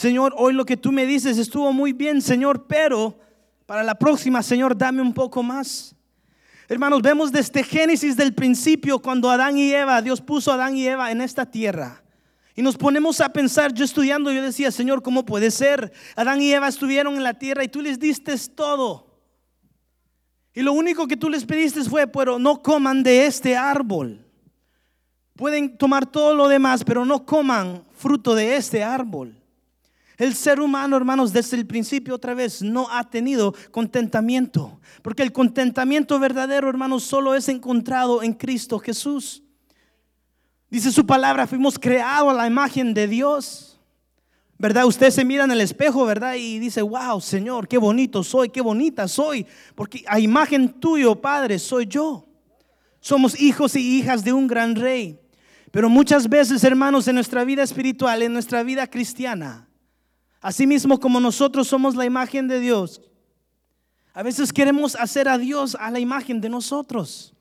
Señor, hoy lo que tú me dices estuvo muy bien, Señor, pero para la próxima, Señor, dame un poco más. Hermanos, vemos desde Génesis del principio, cuando Adán y Eva, Dios puso a Adán y Eva en esta tierra. Y nos ponemos a pensar, yo estudiando, yo decía, Señor, ¿cómo puede ser? Adán y Eva estuvieron en la tierra y tú les diste todo. Y lo único que tú les pediste fue, pero no coman de este árbol. Pueden tomar todo lo demás, pero no coman fruto de este árbol. El ser humano, hermanos, desde el principio otra vez no ha tenido contentamiento. Porque el contentamiento verdadero, hermanos, solo es encontrado en Cristo Jesús. Dice su palabra, fuimos creados a la imagen de Dios. ¿Verdad? Usted se mira en el espejo, ¿verdad? Y dice, wow, Señor, qué bonito soy, qué bonita soy. Porque a imagen tuyo, Padre, soy yo. Somos hijos y hijas de un gran rey. Pero muchas veces, hermanos, en nuestra vida espiritual, en nuestra vida cristiana, así mismo como nosotros somos la imagen de Dios, a veces queremos hacer a Dios a la imagen de nosotros.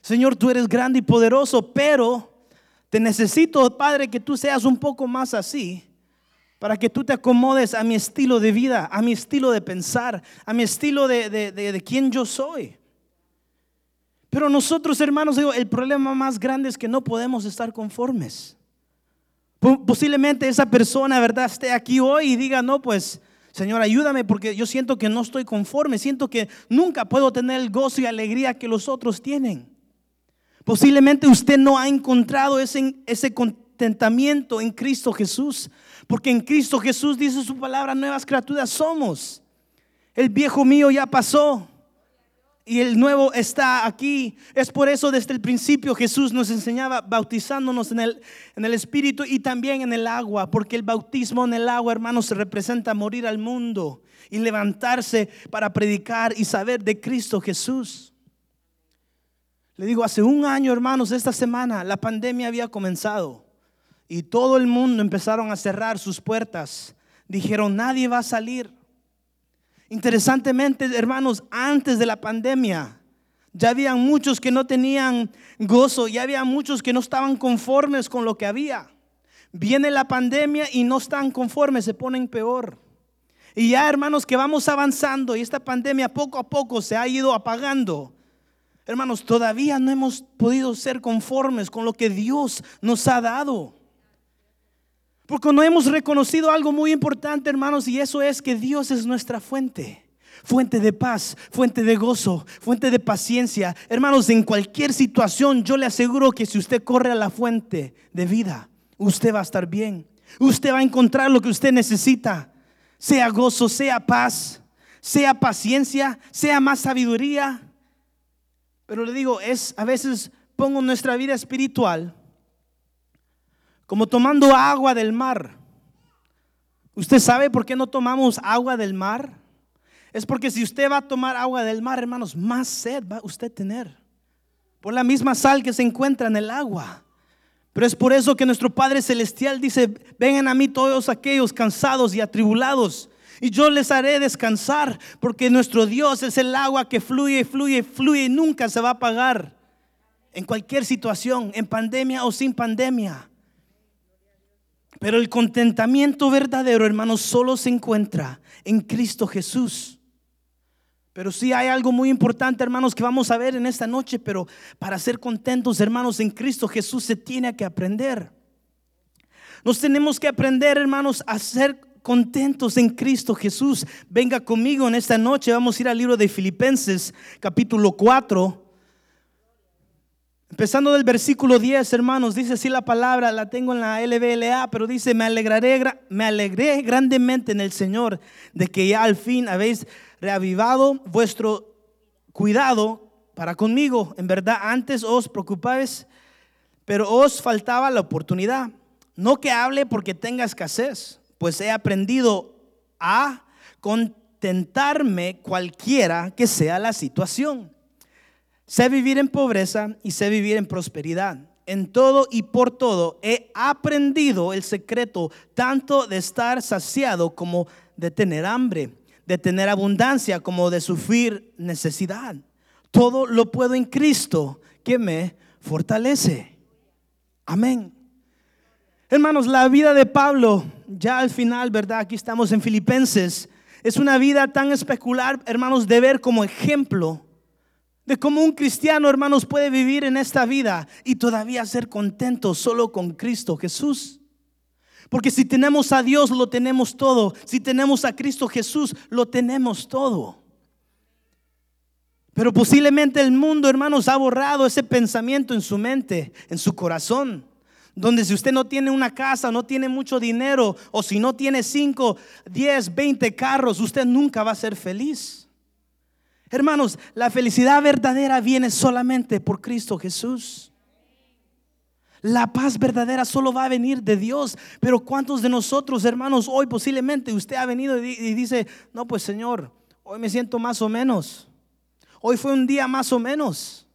Señor, tú eres grande y poderoso, pero te necesito, Padre, que tú seas un poco más así para que tú te acomodes a mi estilo de vida, a mi estilo de pensar, a mi estilo de, de, quién yo soy. Pero nosotros, hermanos, digo, el problema más grande es que no podemos estar conformes. Posiblemente esa persona, ¿verdad?, esté aquí hoy y diga, no, pues, Señor, ayúdame porque yo siento que no estoy conforme, siento que nunca puedo tener el gozo y alegría que los otros tienen. Posiblemente usted no ha encontrado ese, ese contentamiento en Cristo Jesús, porque en Cristo Jesús dice su palabra, nuevas criaturas somos. El viejo mío ya pasó y el nuevo está aquí. Es por eso desde el principio Jesús nos enseñaba bautizándonos en el, en el Espíritu y también en el agua, porque el bautismo en el agua, hermanos, se representa morir al mundo y levantarse para predicar y saber de Cristo Jesús. Le digo, hace un año, hermanos, esta semana la pandemia había comenzado y todo el mundo empezaron a cerrar sus puertas. Dijeron, nadie va a salir. Interesantemente, hermanos, antes de la pandemia, ya había muchos que no tenían gozo, ya había muchos que no estaban conformes con lo que había. Viene la pandemia y no están conformes, se ponen peor. Y ya, hermanos, que vamos avanzando y esta pandemia poco a poco se ha ido apagando. Hermanos, todavía no hemos podido ser conformes con lo que Dios nos ha dado. Porque no hemos reconocido algo muy importante, hermanos, y eso es que Dios es nuestra fuente. Fuente de paz, fuente de gozo, fuente de paciencia. Hermanos, en cualquier situación yo le aseguro que si usted corre a la fuente de vida, usted va a estar bien. Usted va a encontrar lo que usted necesita. Sea gozo, sea paz, sea paciencia, sea más sabiduría. Pero le digo, es a veces pongo nuestra vida espiritual como tomando agua del mar. ¿Usted sabe por qué no tomamos agua del mar? Es porque si usted va a tomar agua del mar, hermanos, más sed va usted a tener. Por la misma sal que se encuentra en el agua. Pero es por eso que nuestro Padre Celestial dice, vengan a mí todos aquellos cansados y atribulados y yo les haré descansar, porque nuestro Dios es el agua que fluye, fluye, fluye y nunca se va a apagar. En cualquier situación, en pandemia o sin pandemia. Pero el contentamiento verdadero, hermanos, solo se encuentra en Cristo Jesús. Pero sí hay algo muy importante, hermanos, que vamos a ver en esta noche, pero para ser contentos, hermanos, en Cristo Jesús se tiene que aprender. Nos tenemos que aprender, hermanos, a ser contentos en Cristo Jesús. Venga conmigo en esta noche. Vamos a ir al libro de Filipenses, capítulo 4. Empezando del versículo 10, hermanos, dice así la palabra, la tengo en la LBLA, pero dice, me alegraré, me alegré grandemente en el Señor de que ya al fin habéis reavivado vuestro cuidado para conmigo. En verdad, antes os preocupáis, pero os faltaba la oportunidad. No que hable porque tenga escasez pues he aprendido a contentarme cualquiera que sea la situación. Sé vivir en pobreza y sé vivir en prosperidad. En todo y por todo he aprendido el secreto tanto de estar saciado como de tener hambre, de tener abundancia como de sufrir necesidad. Todo lo puedo en Cristo que me fortalece. Amén. Hermanos, la vida de Pablo, ya al final, ¿verdad? Aquí estamos en Filipenses. Es una vida tan especular, hermanos, de ver como ejemplo de cómo un cristiano, hermanos, puede vivir en esta vida y todavía ser contento solo con Cristo Jesús. Porque si tenemos a Dios, lo tenemos todo. Si tenemos a Cristo Jesús, lo tenemos todo. Pero posiblemente el mundo, hermanos, ha borrado ese pensamiento en su mente, en su corazón. Donde si usted no tiene una casa, no tiene mucho dinero, o si no tiene 5, 10, 20 carros, usted nunca va a ser feliz. Hermanos, la felicidad verdadera viene solamente por Cristo Jesús. La paz verdadera solo va a venir de Dios. Pero ¿cuántos de nosotros, hermanos, hoy posiblemente usted ha venido y dice, no, pues Señor, hoy me siento más o menos. Hoy fue un día más o menos.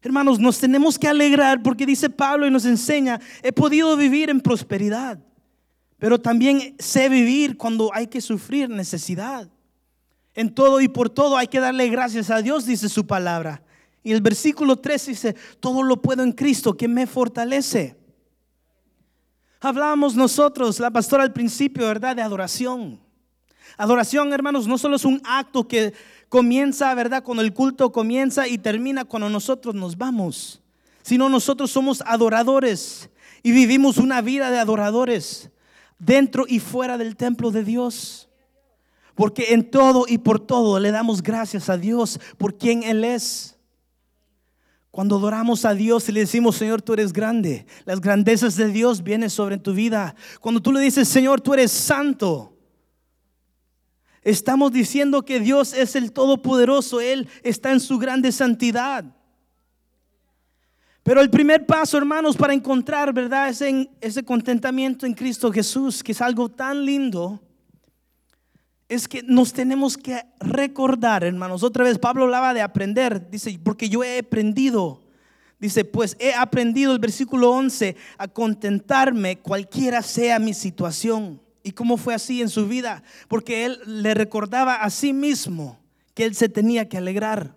Hermanos, nos tenemos que alegrar porque dice Pablo y nos enseña, he podido vivir en prosperidad, pero también sé vivir cuando hay que sufrir necesidad. En todo y por todo hay que darle gracias a Dios, dice su palabra. Y el versículo 3 dice, todo lo puedo en Cristo que me fortalece. Hablábamos nosotros, la pastora al principio, ¿verdad? De adoración. Adoración, hermanos, no solo es un acto que comienza, ¿verdad? Cuando el culto comienza y termina cuando nosotros nos vamos. Sino nosotros somos adoradores y vivimos una vida de adoradores dentro y fuera del templo de Dios. Porque en todo y por todo le damos gracias a Dios por quien Él es. Cuando adoramos a Dios y le decimos, Señor, tú eres grande, las grandezas de Dios vienen sobre tu vida. Cuando tú le dices, Señor, tú eres santo, estamos diciendo que Dios es el Todopoderoso, Él está en su grande santidad. Pero el primer paso, hermanos, para encontrar, ¿verdad? Ese, ese contentamiento en Cristo Jesús, que es algo tan lindo, es que nos tenemos que recordar, hermanos. Otra vez Pablo hablaba de aprender. Dice, porque yo he aprendido. Dice, pues he aprendido el versículo 11 a contentarme cualquiera sea mi situación. ¿Y cómo fue así en su vida? Porque él le recordaba a sí mismo que él se tenía que alegrar.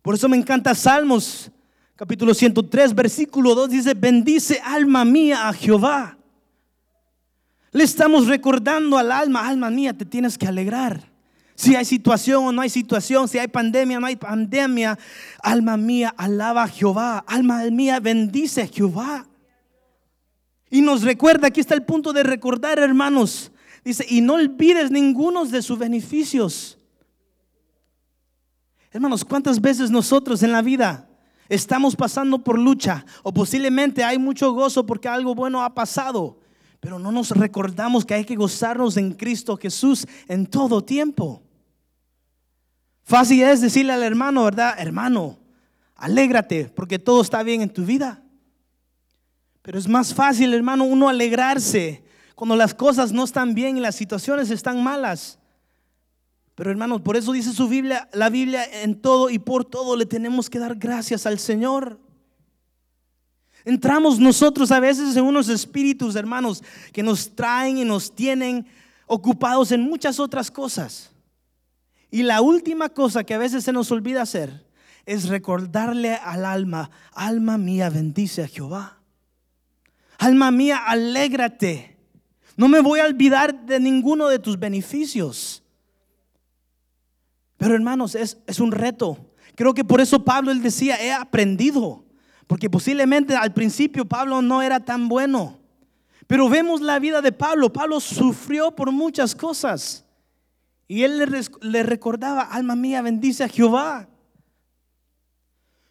Por eso me encanta Salmos capítulo 103, versículo 2 dice, bendice alma mía a Jehová le estamos recordando al alma, alma mía, te tienes que alegrar. Si hay situación o no hay situación, si hay pandemia o no hay pandemia, alma mía, alaba a Jehová. Alma mía, bendice a Jehová. Y nos recuerda, aquí está el punto de recordar, hermanos. Dice, y no olvides ninguno de sus beneficios. Hermanos, ¿cuántas veces nosotros en la vida estamos pasando por lucha o posiblemente hay mucho gozo porque algo bueno ha pasado? Pero no nos recordamos que hay que gozarnos en Cristo Jesús en todo tiempo. Fácil es decirle al hermano, ¿verdad? Hermano, alégrate porque todo está bien en tu vida. Pero es más fácil, hermano, uno alegrarse cuando las cosas no están bien y las situaciones están malas. Pero hermanos, por eso dice su Biblia, la Biblia en todo y por todo le tenemos que dar gracias al Señor. Entramos nosotros a veces en unos espíritus, hermanos, que nos traen y nos tienen ocupados en muchas otras cosas. Y la última cosa que a veces se nos olvida hacer es recordarle al alma, alma mía, bendice a Jehová. Alma mía, alégrate. No me voy a olvidar de ninguno de tus beneficios. Pero hermanos, es, es un reto. Creo que por eso Pablo él decía, he aprendido. Porque posiblemente al principio Pablo no era tan bueno. Pero vemos la vida de Pablo. Pablo sufrió por muchas cosas. Y él le, recordaba, alma mía, bendice a Jehová.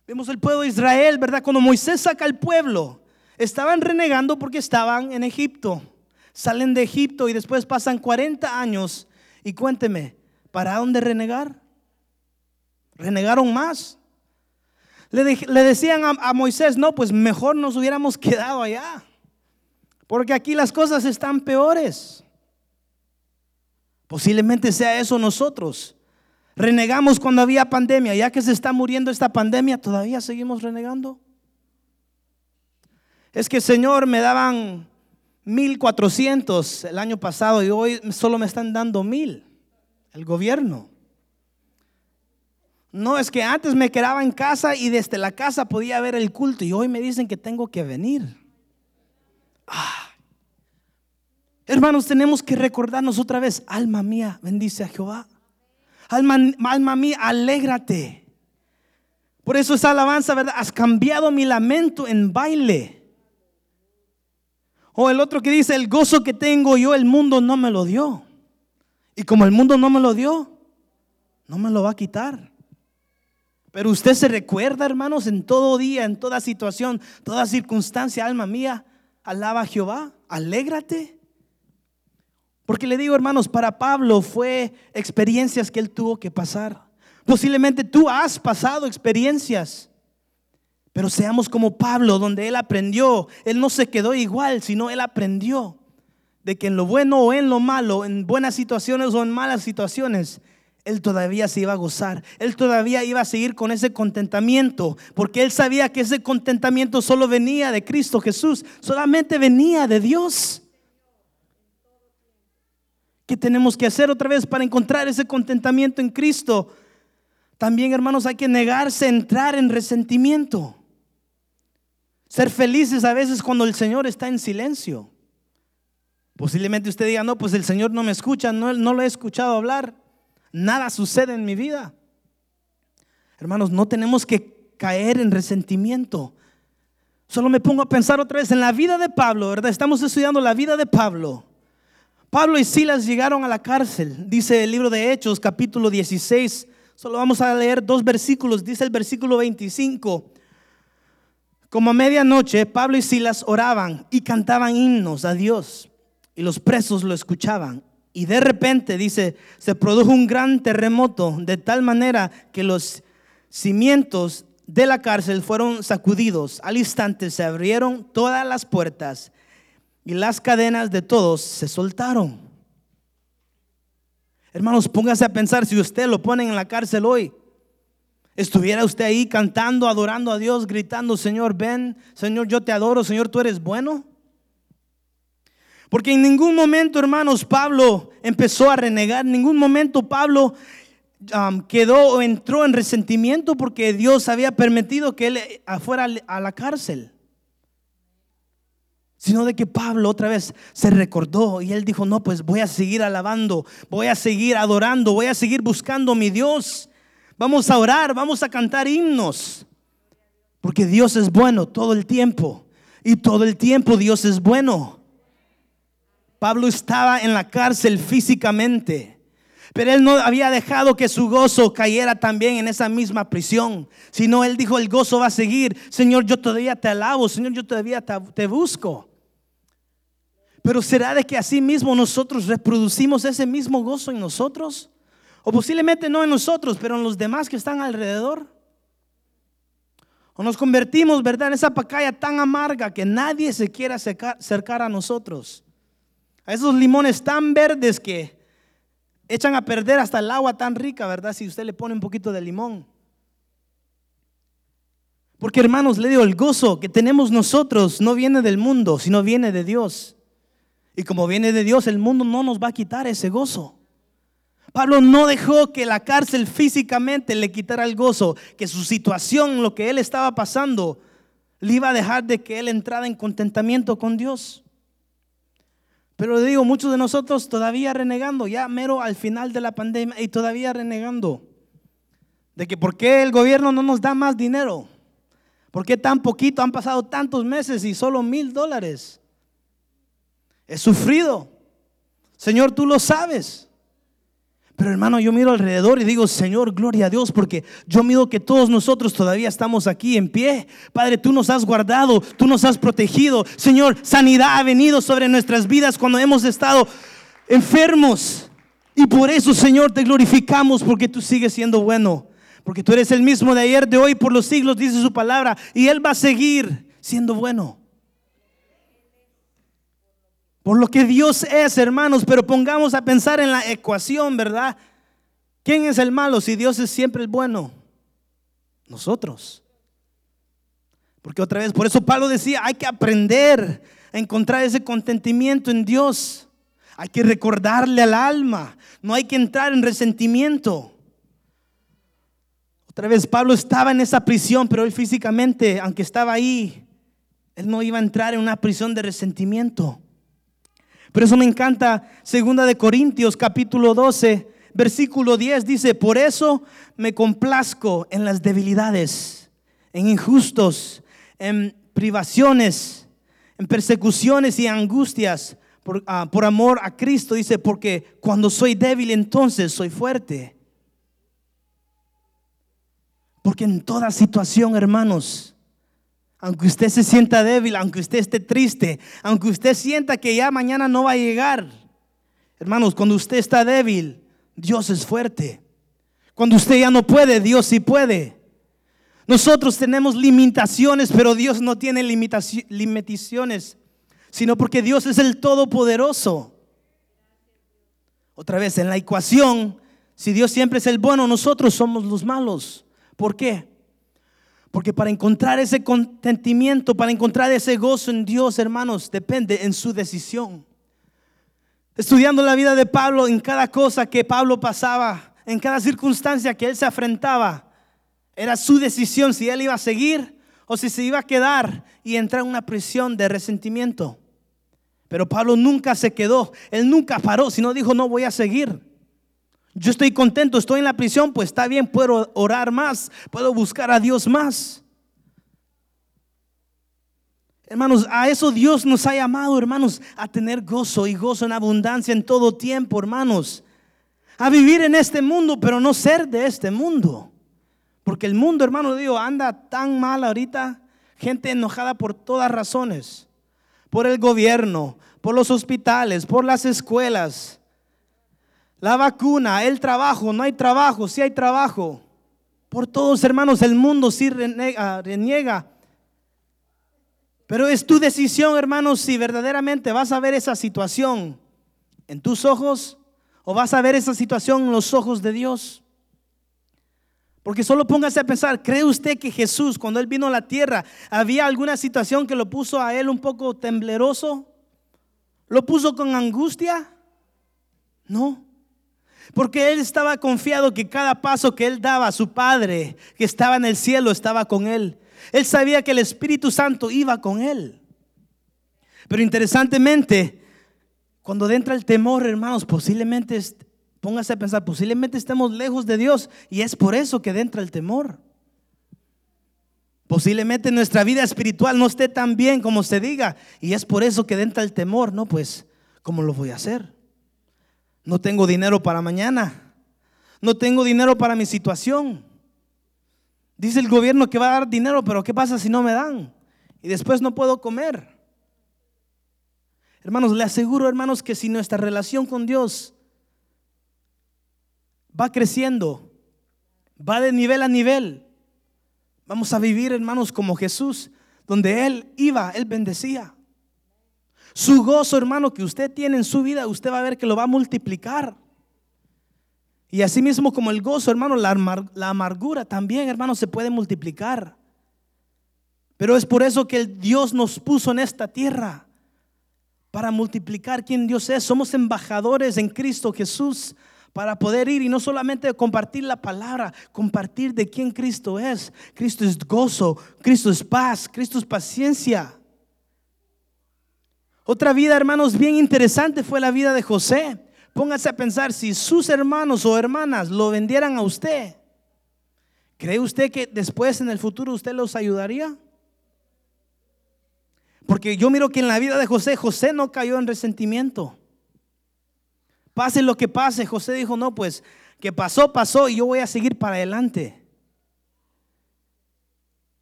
Vemos el pueblo de Israel, ¿verdad? Cuando Moisés saca al pueblo, estaban renegando porque estaban en Egipto. Salen de Egipto y después pasan 40 años. Y cuénteme, ¿para dónde renegar? Renegaron más. Le, decían a, a Moisés, no, pues mejor nos hubiéramos quedado allá, porque aquí las cosas están peores. Posiblemente sea eso nosotros. Renegamos cuando había pandemia, ya que se está muriendo esta pandemia, todavía seguimos renegando. Es que Señor me daban 1400 el año pasado y hoy solo me están dando mil el gobierno. No, es que antes me quedaba en casa y desde la casa podía ver el culto y hoy me dicen que tengo que venir. Ah. Hermanos, tenemos que recordarnos otra vez, alma mía, bendice a Jehová. Alma, alma mía, alégrate. Por eso esa alabanza, ¿verdad? Has cambiado mi lamento en baile. O el otro que dice, el gozo que tengo yo, el mundo no me lo dio. Y como el mundo no me lo dio, no me lo va a quitar. Pero usted se recuerda, hermanos, en todo día, en toda situación, toda circunstancia, alma mía, alaba a Jehová, alégrate. Porque le digo, hermanos, para Pablo fue experiencias que él tuvo que pasar. Posiblemente tú has pasado experiencias. Pero seamos como Pablo, donde él aprendió. Él no se quedó igual, sino él aprendió de que en lo bueno o en lo malo, en buenas situaciones o en malas situaciones, él todavía se iba a gozar. Él todavía iba a seguir con ese contentamiento, porque él sabía que ese contentamiento solo venía de Cristo Jesús, solamente venía de Dios. ¿Qué tenemos que hacer otra vez para encontrar ese contentamiento en Cristo? También, hermanos, hay que negarse a entrar en resentimiento. Ser felices a veces cuando el Señor está en silencio. Posiblemente usted diga, no, pues el Señor no me escucha, no, no lo he escuchado hablar, nada sucede en mi vida. Hermanos, no tenemos que caer en resentimiento. Solo me pongo a pensar otra vez en la vida de Pablo, ¿verdad? Estamos estudiando la vida de Pablo. Pablo y Silas llegaron a la cárcel, dice el libro de Hechos, capítulo 16. Solo vamos a leer dos versículos, dice el versículo 25. Como a medianoche, Pablo y Silas oraban y cantaban himnos a Dios y los presos lo escuchaban. Y de repente, dice, se produjo un gran terremoto de tal manera que los cimientos de la cárcel fueron sacudidos. Al instante se abrieron todas las puertas y las cadenas de todos se soltaron. Hermanos, póngase a pensar si usted lo ponen en la cárcel hoy. Estuviera usted ahí cantando, adorando a Dios, gritando, Señor, ven, Señor, yo te adoro, Señor, tú eres bueno. Porque en ningún momento, hermanos, Pablo empezó a renegar, en ningún momento Pablo um, quedó o entró en resentimiento porque Dios había permitido que él fuera a la cárcel. Sino de que Pablo otra vez se recordó y él dijo, no, pues voy a seguir alabando, voy a seguir adorando, voy a seguir buscando mi Dios. Vamos a orar, vamos a cantar himnos. Porque Dios es bueno todo el tiempo. Y todo el tiempo Dios es bueno. Pablo estaba en la cárcel físicamente, pero él no había dejado que su gozo cayera también en esa misma prisión, sino él dijo, el gozo va a seguir. Señor, yo todavía te alabo, Señor, yo todavía te, busco. Pero ¿será de que así mismo nosotros reproducimos ese mismo gozo en nosotros? O posiblemente no en nosotros, pero en los demás que están alrededor. O nos convertimos, ¿verdad?, en esa pacaya tan amarga que nadie se quiera acercar a nosotros. A esos limones tan verdes que echan a perder hasta el agua tan rica, ¿verdad? Si usted le pone un poquito de limón. Porque hermanos, le digo, el gozo que tenemos nosotros no viene del mundo, sino viene de Dios. Y como viene de Dios, el mundo no nos va a quitar ese gozo. Pablo no dejó que la cárcel físicamente le quitara el gozo, que su situación, lo que él estaba pasando, le iba a dejar de que él entrara en contentamiento con Dios. Pero le digo, muchos de nosotros todavía renegando, ya mero al final de la pandemia y todavía renegando. De que por qué el gobierno no nos da más dinero. ¿Por qué tan poquito? Han pasado tantos meses y solo mil dólares. He sufrido. Señor, tú lo sabes. Pero hermano, yo miro alrededor y digo, Señor, gloria a Dios, porque yo miro que todos nosotros todavía estamos aquí en pie. Padre, tú nos has guardado, tú nos has protegido. Señor, sanidad ha venido sobre nuestras vidas cuando hemos estado enfermos. Y por eso, Señor, te glorificamos porque tú sigues siendo bueno. Porque tú eres el mismo de ayer, de hoy, por los siglos, dice su palabra. Y Él va a seguir siendo bueno por lo que Dios es, hermanos, pero pongamos a pensar en la ecuación, ¿verdad? ¿Quién es el malo si Dios es siempre el bueno? Nosotros. Porque otra vez, por eso Pablo decía, hay que aprender a encontrar ese contentimiento en Dios. Hay que recordarle al alma, no hay que entrar en resentimiento. Otra vez, Pablo estaba en esa prisión, pero él físicamente, aunque estaba ahí, Él no iba a entrar en una prisión de resentimiento. Por eso me encanta segunda de Corintios capítulo 12, versículo 10 dice, "Por eso me complazco en las debilidades, en injustos, en privaciones, en persecuciones y angustias por, ah, por amor a Cristo." Dice, "Porque cuando soy débil entonces soy fuerte." Porque en toda situación, hermanos, aunque usted se sienta débil, aunque usted esté triste, aunque usted sienta que ya mañana no va a llegar, hermanos, cuando usted está débil, Dios es fuerte. Cuando usted ya no puede, Dios sí puede. Nosotros tenemos limitaciones, pero Dios no tiene limitaciones, sino porque Dios es el Todopoderoso. Otra vez, en la ecuación, si Dios siempre es el bueno, nosotros somos los malos. ¿Por qué? Porque para encontrar ese contentimiento, para encontrar ese gozo en Dios, hermanos, depende en su decisión. Estudiando la vida de Pablo, en cada cosa que Pablo pasaba, en cada circunstancia que él se afrentaba, era su decisión si él iba a seguir o si se iba a quedar y entrar en una prisión de resentimiento. Pero Pablo nunca se quedó, él nunca paró, sino dijo, no voy a seguir. Yo estoy contento, estoy en la prisión, pues está bien, puedo orar más, puedo buscar a Dios más. Hermanos, a eso Dios nos ha llamado, hermanos, a tener gozo y gozo en abundancia en todo tiempo, hermanos. A vivir en este mundo, pero no ser de este mundo. Porque el mundo, hermano, digo, anda tan mal ahorita, gente enojada por todas razones. Por el gobierno, por los hospitales, por las escuelas, la vacuna, el trabajo, no hay trabajo, sí hay trabajo. Por todos, hermanos, el mundo sí reniega, Pero es tu decisión, hermanos, si verdaderamente vas a ver esa situación en tus ojos o vas a ver esa situación en los ojos de Dios. Porque solo póngase a pensar, ¿cree usted que Jesús, cuando Él vino a la tierra, había alguna situación que lo puso a Él un poco tembleroso? ¿Lo puso con angustia? No. Porque él estaba confiado que cada paso que él daba a su Padre, que estaba en el cielo, estaba con él. Él sabía que el Espíritu Santo iba con él. Pero interesantemente, cuando entra el temor, hermanos, posiblemente, póngase a pensar, posiblemente estemos lejos de Dios y es por eso que entra el temor. Posiblemente nuestra vida espiritual no esté tan bien como se diga y es por eso que entra el temor. No, pues, ¿cómo lo voy a hacer? No tengo dinero para mañana. No tengo dinero para mi situación. Dice el gobierno que va a dar dinero, pero ¿qué pasa si no me dan? Y después no puedo comer. Hermanos, le aseguro, hermanos, que si nuestra relación con Dios va creciendo, va de nivel a nivel, vamos a vivir, hermanos, como Jesús, donde Él iba, Él bendecía. Su gozo, hermano, que usted tiene en su vida, usted va a ver que lo va a multiplicar. Y así mismo como el gozo, hermano, la, amargura también, hermano, se puede multiplicar. Pero es por eso que Dios nos puso en esta tierra, para multiplicar quien Dios es. Somos embajadores en Cristo Jesús para poder ir y no solamente compartir la palabra, compartir de quién Cristo es. Cristo es gozo, Cristo es paz, Cristo es paciencia. Otra vida, hermanos, bien interesante fue la vida de José. Póngase a pensar, si sus hermanos o hermanas lo vendieran a usted, ¿cree usted que después en el futuro usted los ayudaría? Porque yo miro que en la vida de José, José no cayó en resentimiento. Pase lo que pase, José dijo, no, pues que pasó, pasó y yo voy a seguir para adelante.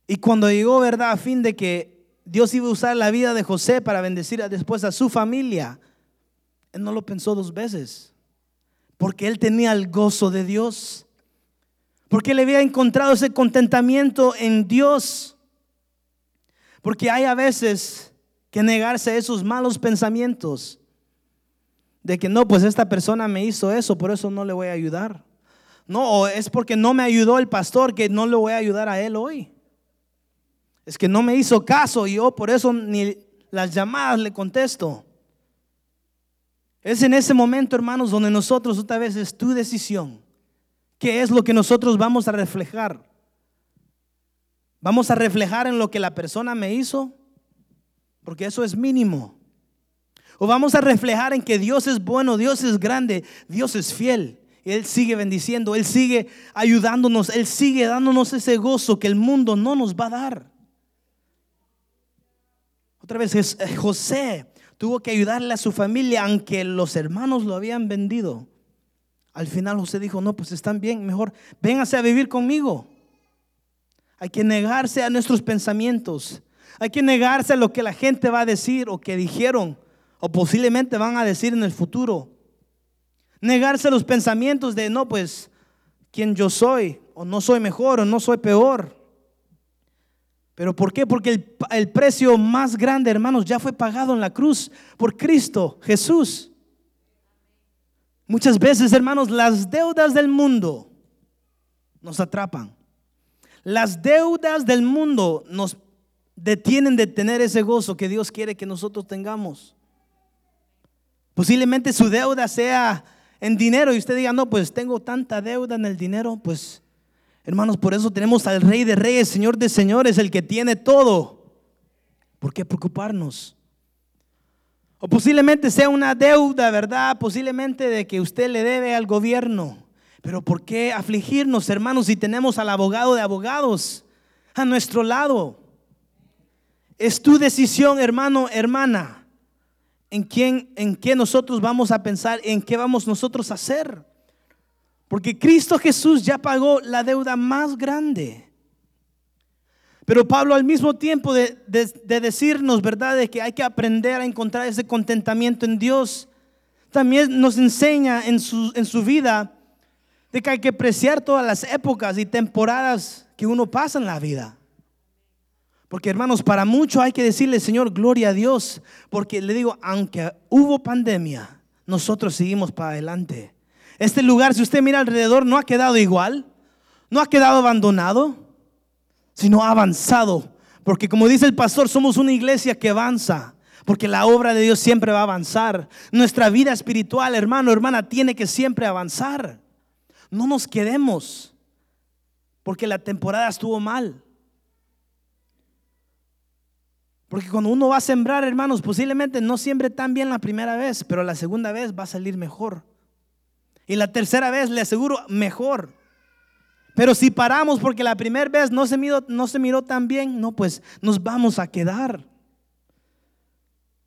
Y cuando llegó, ¿verdad? A fin de que Dios iba a usar la vida de José para bendecir después a su familia, él no lo pensó dos veces. Porque él tenía el gozo de Dios. Porque él había encontrado ese contentamiento en Dios. Porque hay a veces que negarse a esos malos pensamientos. De que no, pues esta persona me hizo eso, por eso no le voy a ayudar. No, es porque no me ayudó el pastor que no le voy a ayudar a él hoy. Es que no me hizo caso y yo por eso ni las llamadas le contesto. Es en ese momento, hermanos, donde nosotros otra vez es tu decisión. ¿Qué es lo que nosotros vamos a reflejar? ¿Vamos a reflejar en lo que la persona me hizo? porque eso es mínimo. O vamos a reflejar en que Dios es bueno, Dios es grande, Dios es fiel. Él sigue bendiciendo, Él sigue ayudándonos, Él sigue dándonos ese gozo que el mundo no nos va a dar. Otra vez, eh, José tuvo que ayudarle a su familia, aunque los hermanos lo habían vendido. Al final José dijo, no, pues están bien, mejor véngase a vivir conmigo. Hay que negarse a nuestros pensamientos. Hay que negarse a lo que la gente va a decir o que dijeron o posiblemente van a decir en el futuro. Negarse a los pensamientos de, no, pues, quién yo soy, o no soy mejor, o no soy peor. ¿Pero por qué? Porque el, precio más grande, hermanos, ya fue pagado en la cruz por Cristo, Jesús. Muchas veces, hermanos, las deudas del mundo nos atrapan. Las deudas del mundo nos detienen de tener ese gozo que Dios quiere que nosotros tengamos. Posiblemente su deuda sea en dinero y usted diga, no, pues tengo tanta deuda en el dinero, pues hermanos, por eso tenemos al Rey de Reyes, Señor de Señores, el que tiene todo. ¿Por qué preocuparnos? O posiblemente sea una deuda, ¿verdad? Posiblemente de que usted le debe al gobierno. Pero ¿por qué afligirnos, hermanos, si tenemos al abogado de abogados a nuestro lado? Es tu decisión, hermano, hermana, en quién, en qué nosotros vamos a pensar, en qué vamos nosotros a hacer. Porque Cristo Jesús ya pagó la deuda más grande. Pero Pablo al mismo tiempo de, decirnos, ¿verdad?, de que hay que aprender a encontrar ese contentamiento en Dios, también nos enseña en su, en su vida de que hay que apreciar todas las épocas y temporadas que uno pasa en la vida. Porque hermanos, para mucho hay que decirle, Señor, gloria a Dios, porque le digo, aunque hubo pandemia, nosotros seguimos para adelante. Este lugar, si usted mira alrededor, no ha quedado igual, no ha quedado abandonado, sino ha avanzado. Porque como dice el pastor, somos una iglesia que avanza. Porque la obra de Dios siempre va a avanzar. Nuestra vida espiritual, hermano, hermana, tiene que siempre avanzar. No nos quedemos porque la temporada estuvo mal. Porque cuando uno va a sembrar, hermanos, posiblemente no siembre tan bien la primera vez, pero la segunda vez va a salir mejor. Y la tercera vez, le aseguro, mejor. Pero si paramos porque la primera vez no se, miró, no se miró tan bien, no, pues nos vamos a quedar.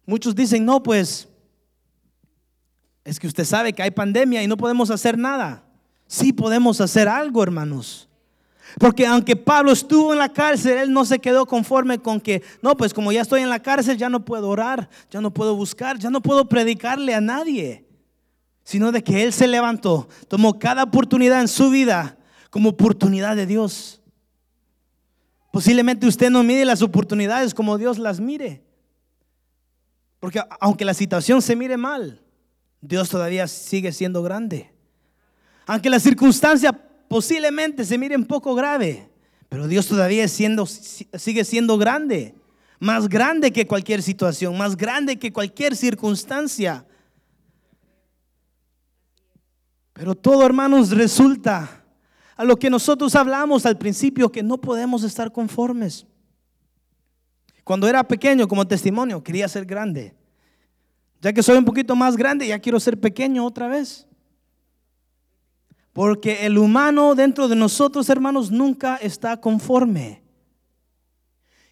Muchos dicen, no, pues es que usted sabe que hay pandemia y no podemos hacer nada. Sí podemos hacer algo, hermanos. Porque aunque Pablo estuvo en la cárcel, él no se quedó conforme con que, no, pues como ya estoy en la cárcel, ya no puedo orar, ya no puedo buscar, ya no puedo predicarle a nadie. Sino de que él se levantó, tomó cada oportunidad en su vida como oportunidad de Dios. Posiblemente usted no mire las oportunidades como Dios las mire. Porque aunque la situación se mire mal, Dios todavía sigue siendo grande. Aunque la circunstancia posiblemente se mire un poco grave, pero Dios todavía siendo, sigue siendo grande, más grande que cualquier situación, más grande que cualquier circunstancia. Pero todo, hermanos, resulta a lo que nosotros hablamos al principio, que no podemos estar conformes. Cuando era pequeño, como testimonio, quería ser grande. Ya que soy un poquito más grande, ya quiero ser pequeño otra vez. Porque el humano dentro de nosotros, hermanos, nunca está conforme.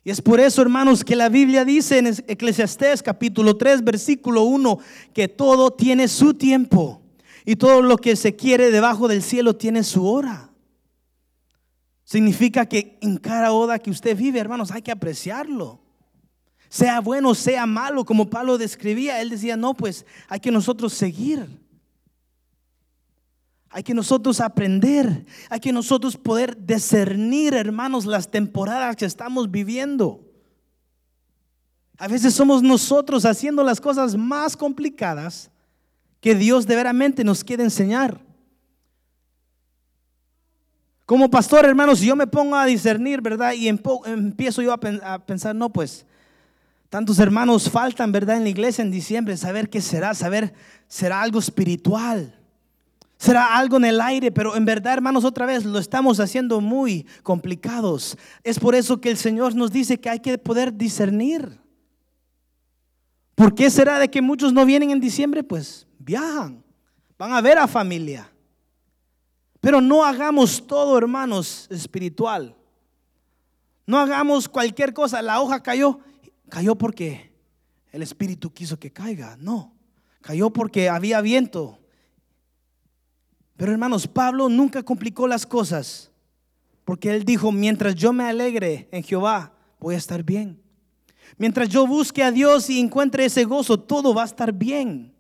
Y es por eso, hermanos, que la Biblia dice en Eclesiastés capítulo 3, versículo 1, que todo tiene su tiempo y todo lo que se quiere debajo del cielo tiene su hora. Significa que en cada hora que usted vive, hermanos, hay que apreciarlo. Sea bueno, sea malo, como Pablo describía, él decía, no, pues hay que nosotros seguir. Hay que nosotros aprender, hay que nosotros poder discernir, hermanos, las temporadas que estamos viviendo. A veces somos nosotros haciendo las cosas más complicadas que Dios de veramente nos quiere enseñar. Como pastor, hermanos, si yo me pongo a discernir, ¿verdad? Y empiezo yo a pensar, no, pues, tantos hermanos faltan, ¿verdad? En la iglesia en diciembre, saber qué será, saber, será algo espiritual. Será algo en el aire, pero en verdad, hermanos, otra vez lo estamos haciendo muy complicados. Es por eso que el Señor nos dice que hay que poder discernir. ¿Por qué será de que muchos no vienen en diciembre? Pues viajan, van a ver a familia. Pero no hagamos todo, hermanos, espiritual. No hagamos cualquier cosa. La hoja cayó, cayó porque el Espíritu quiso que caiga. No, cayó porque había viento. Pero hermanos, Pablo nunca complicó las cosas. Porque él dijo, mientras yo me alegre en Jehová, voy a estar bien. Mientras yo busque a Dios y encuentre ese gozo, todo va a estar bien.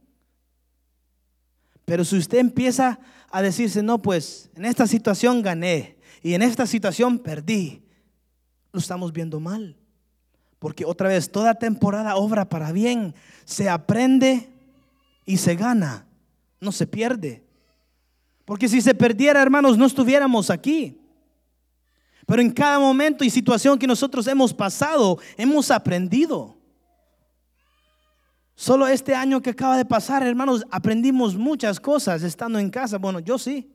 Pero si usted empieza a decirse, no, pues en esta situación gané y en esta situación perdí, lo estamos viendo mal. Porque otra vez, toda temporada obra para bien. Se aprende y se gana, no se pierde. Porque si se perdiera, hermanos, no estuviéramos aquí. Pero en cada momento y situación que nosotros hemos pasado, hemos aprendido. Solo este año que acaba de pasar, hermanos, aprendimos muchas cosas estando en casa. Bueno, yo sí.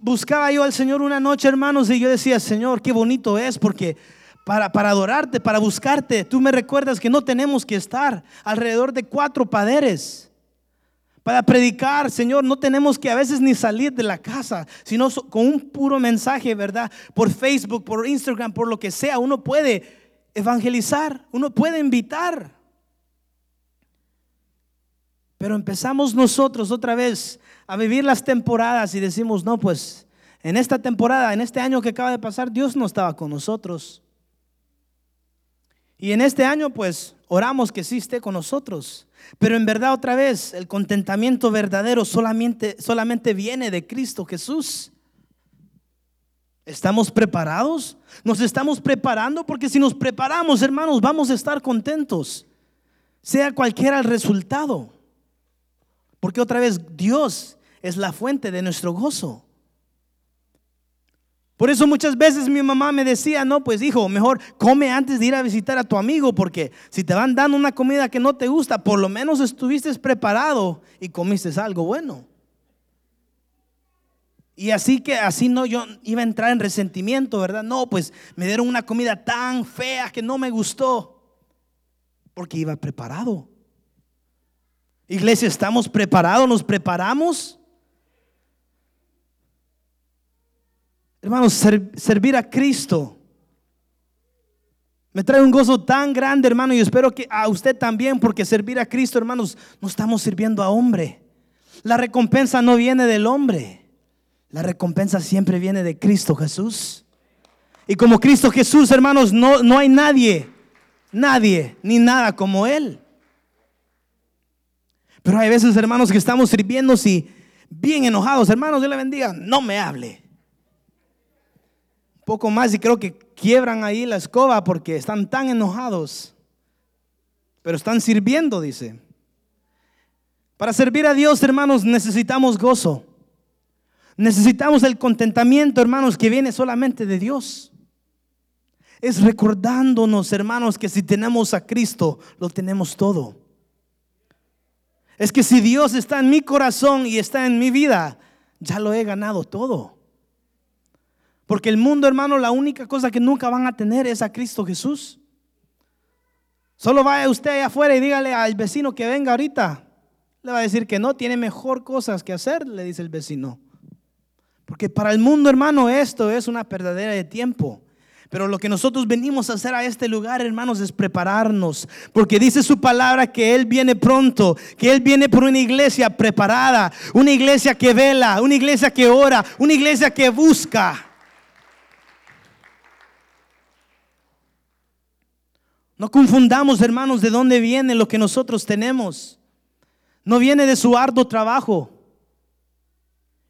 buscaba yo al Señor una noche, hermanos, y yo decía, Señor, qué bonito es, porque para, para adorarte, para buscarte, tú me recuerdas que no tenemos que estar alrededor de cuatro paderes. Para predicar, Señor, no tenemos que a veces ni salir de la casa, sino con un puro mensaje, ¿verdad? Por Facebook, por Instagram, por lo que sea, uno puede evangelizar, uno puede invitar. Pero empezamos nosotros otra vez a vivir las temporadas y decimos, no, pues en esta temporada, en este año que acaba de pasar, Dios no estaba con nosotros. Y en este año, pues oramos que sí esté con nosotros. Pero en verdad otra vez, el contentamiento verdadero solamente, solamente viene de Cristo Jesús. ¿Estamos preparados? Nos estamos preparando porque si nos preparamos, hermanos, vamos a estar contentos, sea cualquiera el resultado. Porque otra vez Dios es la fuente de nuestro gozo. Por eso muchas veces mi mamá me decía, no, pues hijo, mejor come antes de ir a visitar a tu amigo, porque si te van dando una comida que no te gusta, por lo menos estuviste preparado y comiste algo bueno. Y así que así no yo iba a entrar en resentimiento, ¿verdad? No, pues me dieron una comida tan fea que no me gustó, porque iba preparado. Iglesia, ¿estamos preparados? ¿Nos preparamos? Hermanos, servir a Cristo me trae un gozo tan grande, hermano, y espero que a usted también, porque servir a Cristo, hermanos, no estamos sirviendo a hombre. La recompensa no viene del hombre. La recompensa siempre viene de Cristo Jesús. Y como Cristo Jesús, hermanos, no, no hay nadie, nadie, ni nada como Él. Pero hay veces, hermanos, que estamos sirviendo y bien enojados. Hermanos, Dios le bendiga. No me hable poco más y creo que quiebran ahí la escoba porque están tan enojados. Pero están sirviendo, dice. Para servir a Dios, hermanos, necesitamos gozo. Necesitamos el contentamiento, hermanos, que viene solamente de Dios. Es recordándonos, hermanos, que si tenemos a Cristo, lo tenemos todo. Es que si Dios está en mi corazón y está en mi vida, ya lo he ganado todo. Porque el mundo, hermano, la única cosa que nunca van a tener es a Cristo Jesús. Solo vaya usted allá afuera y dígale al vecino que venga ahorita. Le va a decir que no, tiene mejor cosas que hacer, le dice el vecino. Porque para el mundo, hermano, esto es una perdedera de tiempo. Pero lo que nosotros venimos a hacer a este lugar, hermanos, es prepararnos. Porque dice su palabra que Él viene pronto, que Él viene por una iglesia preparada, una iglesia que vela, una iglesia que ora, una iglesia que busca. No confundamos, hermanos, de dónde viene lo que nosotros tenemos. No viene de su arduo trabajo.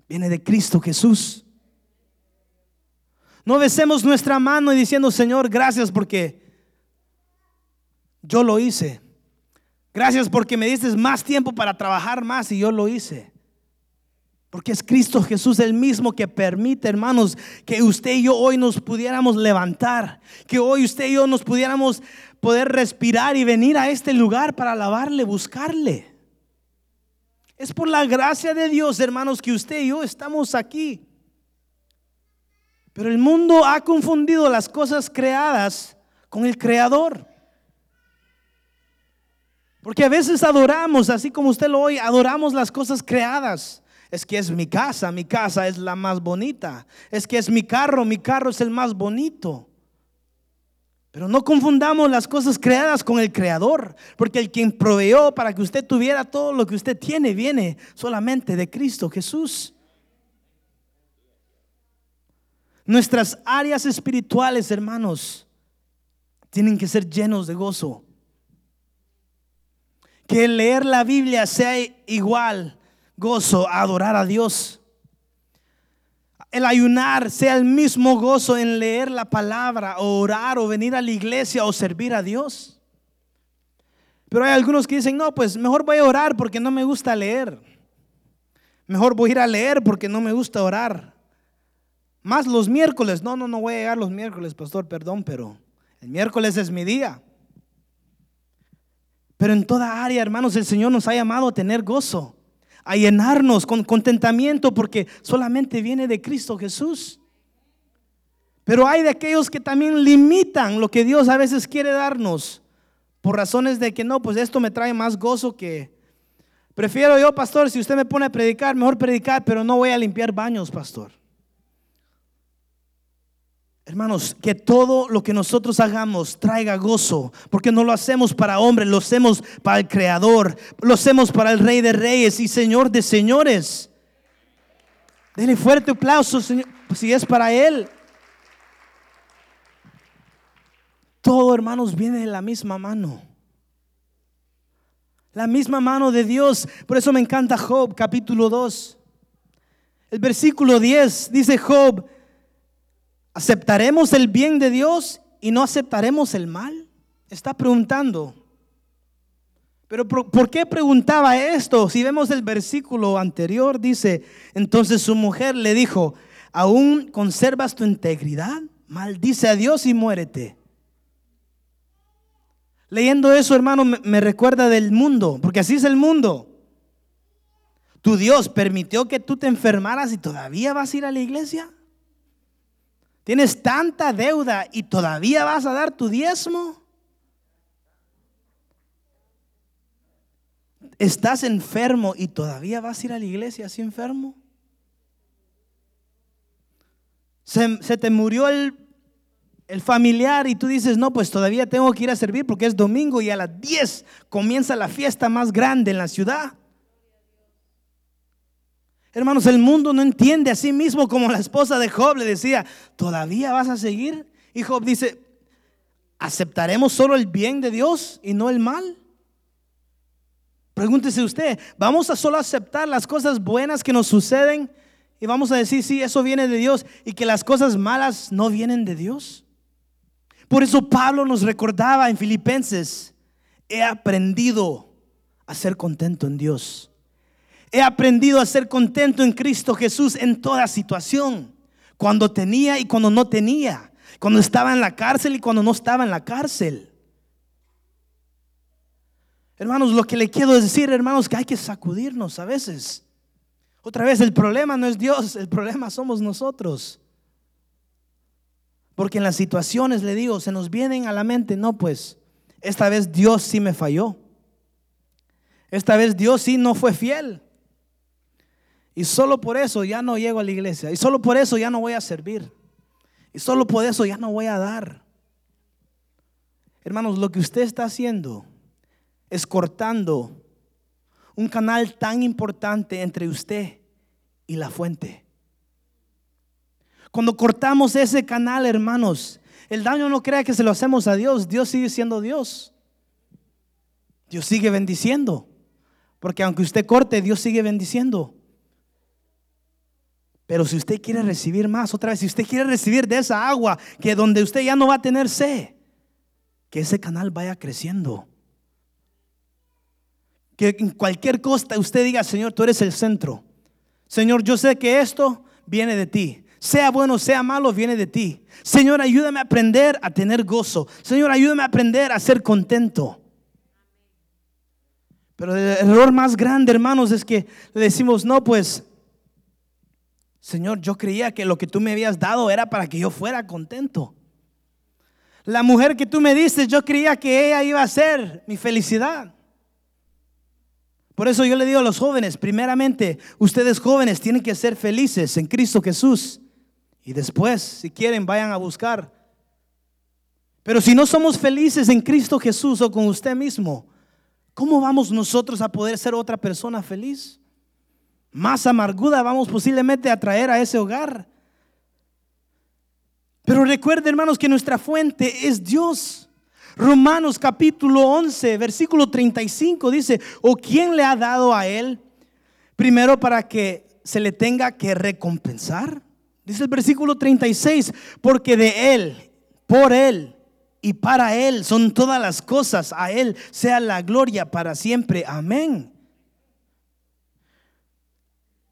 Viene de Cristo Jesús. No besemos nuestra mano y diciendo, Señor, gracias porque yo lo hice. Gracias porque me diste más tiempo para trabajar más y yo lo hice. Porque es Cristo Jesús el mismo que permite, hermanos, que usted y yo hoy nos pudiéramos levantar, que hoy usted y yo nos pudiéramos poder respirar y venir a este lugar para alabarle, buscarle. Es por la gracia de Dios, hermanos, que usted y yo estamos aquí. Pero el mundo ha confundido las cosas creadas con el Creador. Porque a veces adoramos, así como usted lo oye, adoramos las cosas creadas. Es que es mi casa, mi casa es la más bonita. Es que es mi carro, mi carro es el más bonito. Pero no confundamos las cosas creadas con el creador, porque el quien proveyó para que usted tuviera todo lo que usted tiene viene solamente de Cristo Jesús. Nuestras áreas espirituales, hermanos, tienen que ser llenos de gozo. Que leer la Biblia sea igual gozo a adorar a Dios. El ayunar sea el mismo gozo en leer la palabra, o orar, o venir a la iglesia, o servir a Dios. Pero hay algunos que dicen, no, pues mejor voy a orar porque no me gusta leer. Mejor voy a ir a leer porque no me gusta orar. Más los miércoles. No, no, no voy a llegar los miércoles, pastor, perdón, pero el miércoles es mi día. Pero en toda área, hermanos, el Señor nos ha llamado a tener gozo a llenarnos con contentamiento porque solamente viene de Cristo Jesús. Pero hay de aquellos que también limitan lo que Dios a veces quiere darnos por razones de que no, pues esto me trae más gozo que... Prefiero yo, pastor, si usted me pone a predicar, mejor predicar, pero no voy a limpiar baños, pastor. Hermanos, que todo lo que nosotros hagamos traiga gozo, porque no lo hacemos para hombres, lo hacemos para el Creador, lo hacemos para el Rey de Reyes y Señor de Señores. Denle fuerte aplauso, Señor, si es para Él. Todo, hermanos, viene de la misma mano. La misma mano de Dios. Por eso me encanta Job, capítulo 2. El versículo 10 dice Job, ¿Aceptaremos el bien de Dios y no aceptaremos el mal? Está preguntando. Pero ¿por qué preguntaba esto? Si vemos el versículo anterior, dice, entonces su mujer le dijo, ¿aún conservas tu integridad? Maldice a Dios y muérete. Leyendo eso, hermano, me recuerda del mundo, porque así es el mundo. Tu Dios permitió que tú te enfermaras y todavía vas a ir a la iglesia. Tienes tanta deuda y todavía vas a dar tu diezmo. Estás enfermo y todavía vas a ir a la iglesia así enfermo. Se, te murió el, el, familiar y tú dices, no, pues todavía tengo que ir a servir porque es domingo y a las 10 comienza la fiesta más grande en la ciudad. Hermanos, el mundo no entiende a sí mismo como la esposa de Job le decía, ¿todavía vas a seguir? Y Job dice, ¿aceptaremos solo el bien de Dios y no el mal? Pregúntese usted, ¿vamos a solo aceptar las cosas buenas que nos suceden y vamos a decir, sí, eso viene de Dios y que las cosas malas no vienen de Dios? Por eso Pablo nos recordaba en Filipenses, he aprendido a ser contento en Dios He aprendido a ser contento en Cristo Jesús en toda situación. Cuando tenía y cuando no tenía. Cuando estaba en la cárcel y cuando no estaba en la cárcel. Hermanos, lo que le quiero decir, hermanos, que hay que sacudirnos a veces. Otra vez, el problema no es Dios, el problema somos nosotros. Porque en las situaciones, le digo, se nos vienen a la mente, no, pues, esta vez Dios sí me falló. Esta vez Dios sí no fue fiel. Y solo por eso ya no llego a la iglesia. Y solo por eso ya no voy a servir. Y solo por eso ya no voy a dar. Hermanos, lo que usted está haciendo es cortando un canal tan importante entre usted y la fuente. Cuando cortamos ese canal, hermanos, el daño no crea que se lo hacemos a Dios. Dios sigue siendo Dios. Dios sigue bendiciendo. Porque aunque usted corte, Dios sigue bendiciendo. Pero si usted quiere recibir más, otra vez, si usted quiere recibir de esa agua, que donde usted ya no va a tener sed, que ese canal vaya creciendo. Que en cualquier costa usted diga, Señor, tú eres el centro. Señor, yo sé que esto viene de ti. Sea bueno, sea malo, viene de ti. Señor, ayúdame a aprender a tener gozo. Señor, ayúdame a aprender a ser contento. Pero el error más grande, hermanos, es que le decimos, no, pues Señor, yo creía que lo que tú me habías dado era para que yo fuera contento. La mujer que tú me diste, yo creía que ella iba a ser mi felicidad. Por eso yo le digo a los jóvenes, primeramente, ustedes jóvenes tienen que ser felices en Cristo Jesús. Y después, si quieren, vayan a buscar. Pero si no somos felices en Cristo Jesús o con usted mismo, ¿cómo vamos nosotros a poder ser otra persona feliz? Más amarguda vamos posiblemente a traer a ese hogar. Pero recuerde, hermanos, que nuestra fuente es Dios. Romanos capítulo 11, versículo 35 dice, ¿o quién le ha dado a él? Primero para que se le tenga que recompensar. Dice el versículo 36, porque de él, por él y para él son todas las cosas, a él sea la gloria para siempre. Amén.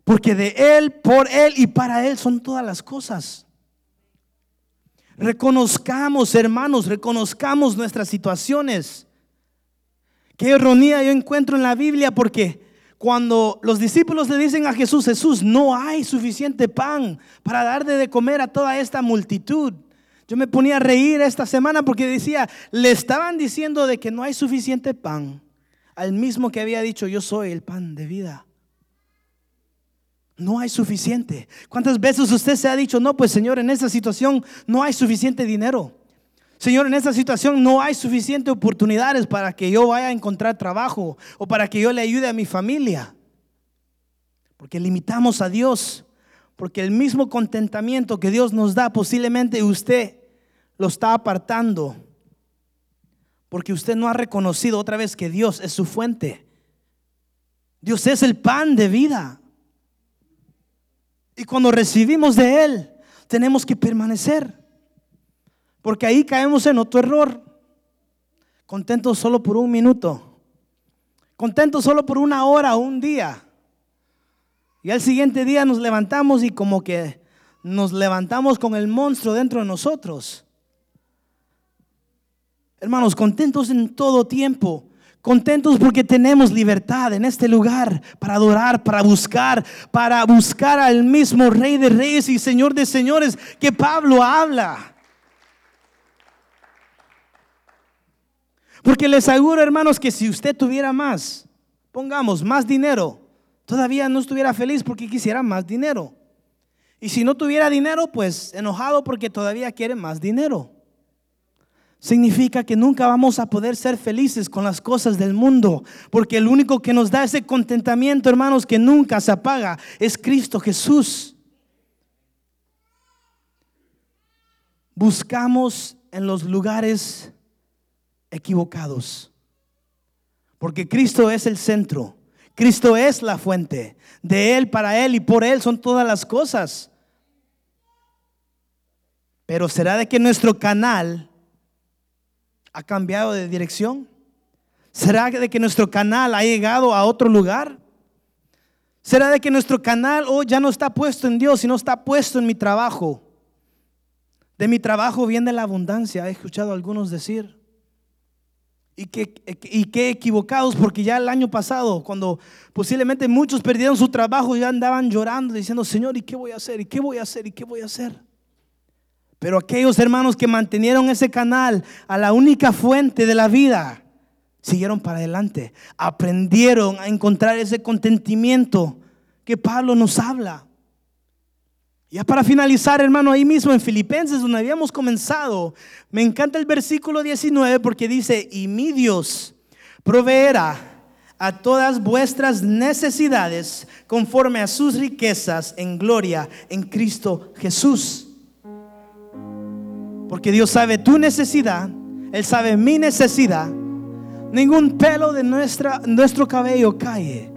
Porque de él, por él y para él son todas las cosas. Reconozcamos, hermanos, reconozcamos nuestras situaciones. Qué ironía yo encuentro en la Biblia porque cuando los discípulos le dicen a Jesús, Jesús, no hay suficiente pan para dar de comer a toda esta multitud. Yo me ponía a reír esta semana porque decía, le estaban diciendo de que no hay suficiente pan al mismo que había dicho, yo soy el pan de vida. No hay suficiente. ¿Cuántas veces usted se ha dicho, no, pues Señor, en esta situación no hay suficiente dinero? Señor, en esta situación no hay suficiente oportunidades para que yo vaya a encontrar trabajo o para que yo le ayude a mi familia. Porque limitamos a Dios. Porque el mismo contentamiento que Dios nos da, posiblemente usted lo está apartando. Porque usted no ha reconocido otra vez que Dios es su fuente. Dios es el pan de vida. Y cuando recibimos de Él, tenemos que permanecer. Porque ahí caemos en otro error. Contentos solo por un minuto. Contentos solo por una hora o un día. Y al siguiente día nos levantamos y como que nos levantamos con el monstruo dentro de nosotros. Hermanos, contentos en todo tiempo Contentos porque tenemos libertad en este lugar para adorar, para buscar, para buscar al mismo Rey de Reyes y Señor de Señores que Pablo habla. Porque les aseguro, hermanos, que si usted tuviera más, pongamos más dinero, todavía no estuviera feliz porque quisiera más dinero. Y si no tuviera dinero, pues enojado porque todavía quiere más dinero significa que nunca vamos a poder ser felices con las cosas del mundo, porque el único que nos da ese contentamiento, hermanos, que nunca se apaga, es Cristo Jesús. Buscamos en los lugares equivocados, porque Cristo es el centro, Cristo es la fuente, de Él, para Él y por Él son todas las cosas. Pero será de que nuestro canal ha cambiado de dirección? ¿Será de que nuestro canal ha llegado a otro lugar? ¿Será de que nuestro canal hoy ya no está puesto en Dios, sino está puesto en mi trabajo? De mi trabajo viene la abundancia, he escuchado a algunos decir. Y qué, y equivocados, porque ya el año pasado, cuando posiblemente muchos perdieron su trabajo, ya andaban llorando, diciendo, Señor, ¿y qué voy a hacer? ¿Y qué voy a hacer? ¿Y qué voy a hacer? Pero aquellos hermanos que mantenieron ese canal a la única fuente de la vida, siguieron para adelante, aprendieron a encontrar ese contentimiento que Pablo nos habla. Ya para finalizar, hermano, ahí mismo en Filipenses, donde habíamos comenzado, me encanta el versículo 19 porque dice, y mi Dios proveerá a todas vuestras necesidades conforme a sus riquezas en gloria en Cristo Jesús. Porque Dios sabe tu necesidad, Él sabe mi necesidad. Ningún pelo de nuestra, nuestro cabello cae.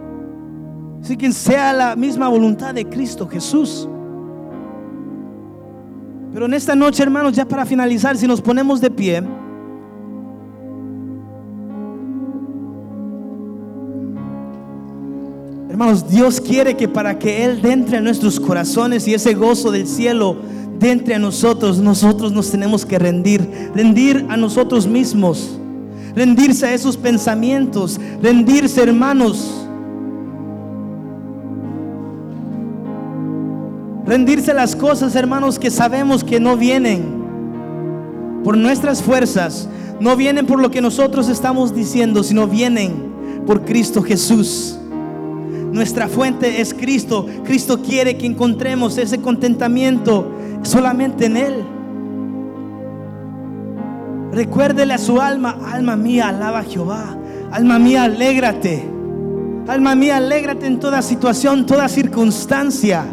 Así que sea la misma voluntad de Cristo Jesús. Pero en esta noche, hermanos, ya para finalizar, si nos ponemos de pie, hermanos, Dios quiere que para que Él entre en nuestros corazones y ese gozo del cielo de entre nosotros, nosotros nos tenemos que rendir, rendir a nosotros mismos, rendirse a esos pensamientos, rendirse hermanos. Rendirse a las cosas, hermanos, que sabemos que no vienen. por nuestras fuerzas, no vienen por lo que nosotros estamos diciendo, sino vienen por Cristo Jesús. Nuestra fuente es Cristo. Cristo quiere que encontremos ese contentamiento solamente en Él. Recuérdele a su alma, alma mía, alaba a Jehová. Alma mía, alégrate. Alma mía, alégrate en toda situación, toda circunstancia.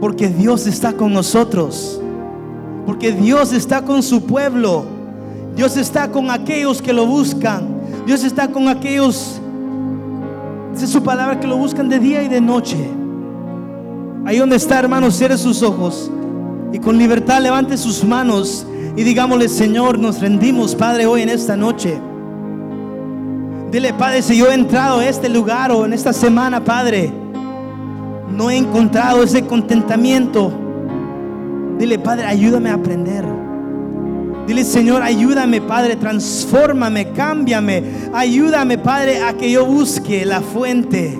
Porque Dios está con nosotros. Porque Dios está con su pueblo. Dios está con aquellos que lo buscan. Dios está con aquellos, dice su palabra, que lo buscan de día y de noche. Ahí donde está, hermano, cierre sus ojos y con libertad levante sus manos y digámosle, Señor, nos rendimos, Padre, hoy en esta noche. Dile, Padre, si yo he entrado a este lugar o en esta semana, Padre, no he encontrado ese contentamiento. Dile, Padre, ayúdame a aprender. Dile, Señor, ayúdame, Padre, transfórmame, cámbiame. Ayúdame, Padre, a que yo busque la fuente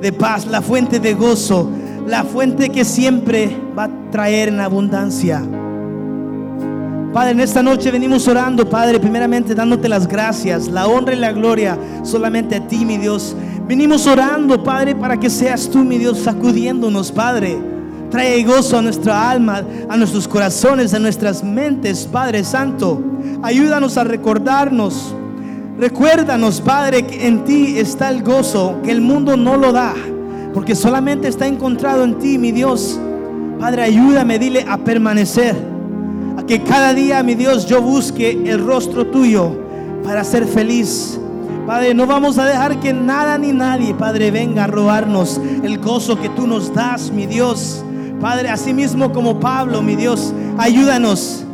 de paz, la fuente de gozo, la fuente que siempre va a traer en abundancia. Padre, en esta noche venimos orando, Padre, primeramente dándote las gracias, la honra y la gloria solamente a ti, mi Dios. Venimos orando, Padre, para que seas tú, mi Dios, sacudiéndonos, Padre Trae gozo a nuestra alma, a nuestros corazones, a nuestras mentes, Padre Santo. Ayúdanos a recordarnos. Recuérdanos, Padre, que en ti está el gozo, que el mundo no lo da, porque solamente está encontrado en ti, mi Dios. Padre, ayúdame, dile a permanecer, a que cada día, mi Dios, yo busque el rostro tuyo para ser feliz. Padre, no vamos a dejar que nada ni nadie, Padre, venga a robarnos el gozo que tú nos das, mi Dios. Padre, así mismo como Pablo, mi Dios, ayúdanos.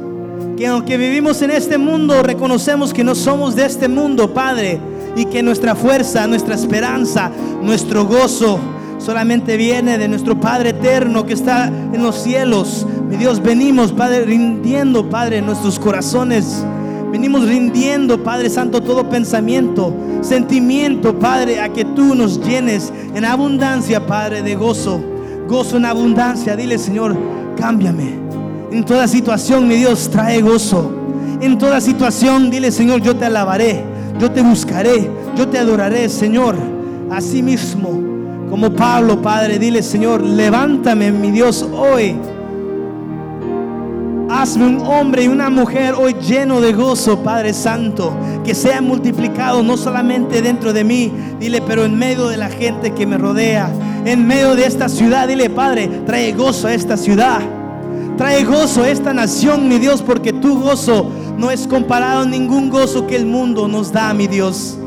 Que aunque vivimos en este mundo, reconocemos que no somos de este mundo, Padre. Y que nuestra fuerza, nuestra esperanza, nuestro gozo solamente viene de nuestro Padre eterno que está en los cielos. Mi Dios, venimos, Padre, rindiendo, Padre, nuestros corazones. Venimos rindiendo, Padre Santo, todo pensamiento, sentimiento, Padre, a que tú nos llenes en abundancia, Padre, de gozo gozo en abundancia. Dile, Señor, cámbiame. En toda situación, mi Dios, trae gozo. En toda situación, dile, Señor, yo te alabaré, yo te buscaré, yo te adoraré, Señor. Así mismo, como Pablo, Padre, dile, Señor, levántame, mi Dios, hoy. Hazme un hombre y una mujer hoy lleno de gozo, Padre Santo, que sea multiplicado no solamente dentro de mí, dile, pero en medio de la gente que me rodea, en medio de esta ciudad. Dile, Padre, trae gozo a esta ciudad. Trae gozo a esta nación, mi Dios, porque tu gozo no es comparado a ningún gozo que el mundo nos da, mi Dios.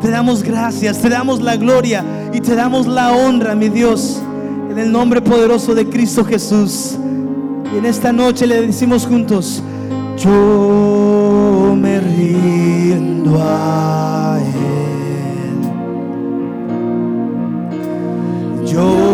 Te damos gracias, te damos la gloria y te damos la honra, mi Dios, en el nombre poderoso de Cristo Jesús. Y en esta noche le decimos juntos, yo me rindo a yo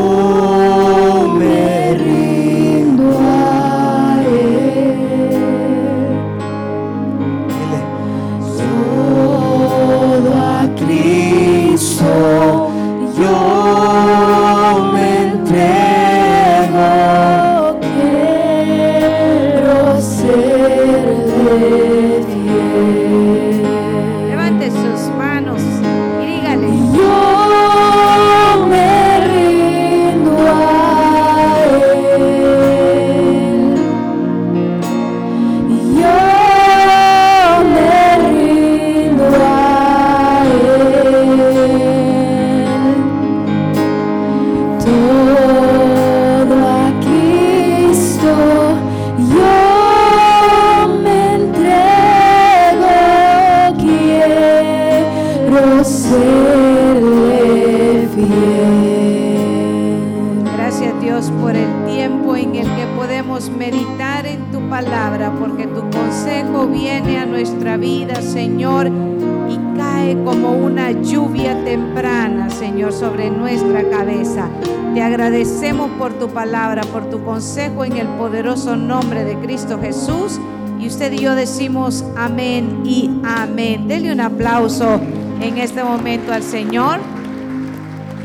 agradecemos por tu palabra, por tu consejo en el poderoso nombre de Cristo Jesús. Y usted y yo decimos amén y amén. Dele un aplauso en este momento al Señor.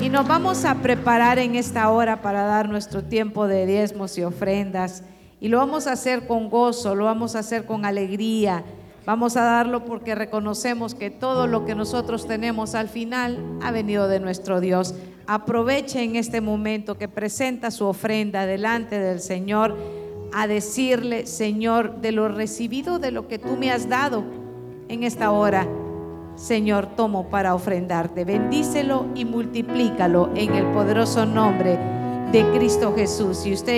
Y nos vamos a preparar en esta hora para dar nuestro tiempo de diezmos y ofrendas. Y lo vamos a hacer con gozo, lo vamos a hacer con alegría. Vamos a darlo porque reconocemos que todo lo que nosotros tenemos al final ha venido de nuestro Dios. Aproveche en este momento que presenta su ofrenda delante del Señor a decirle, Señor, de lo recibido, de lo que tú me has dado en esta hora, Señor, tomo para ofrendarte. Bendícelo y multiplícalo en el poderoso nombre de Cristo Jesús. Y usted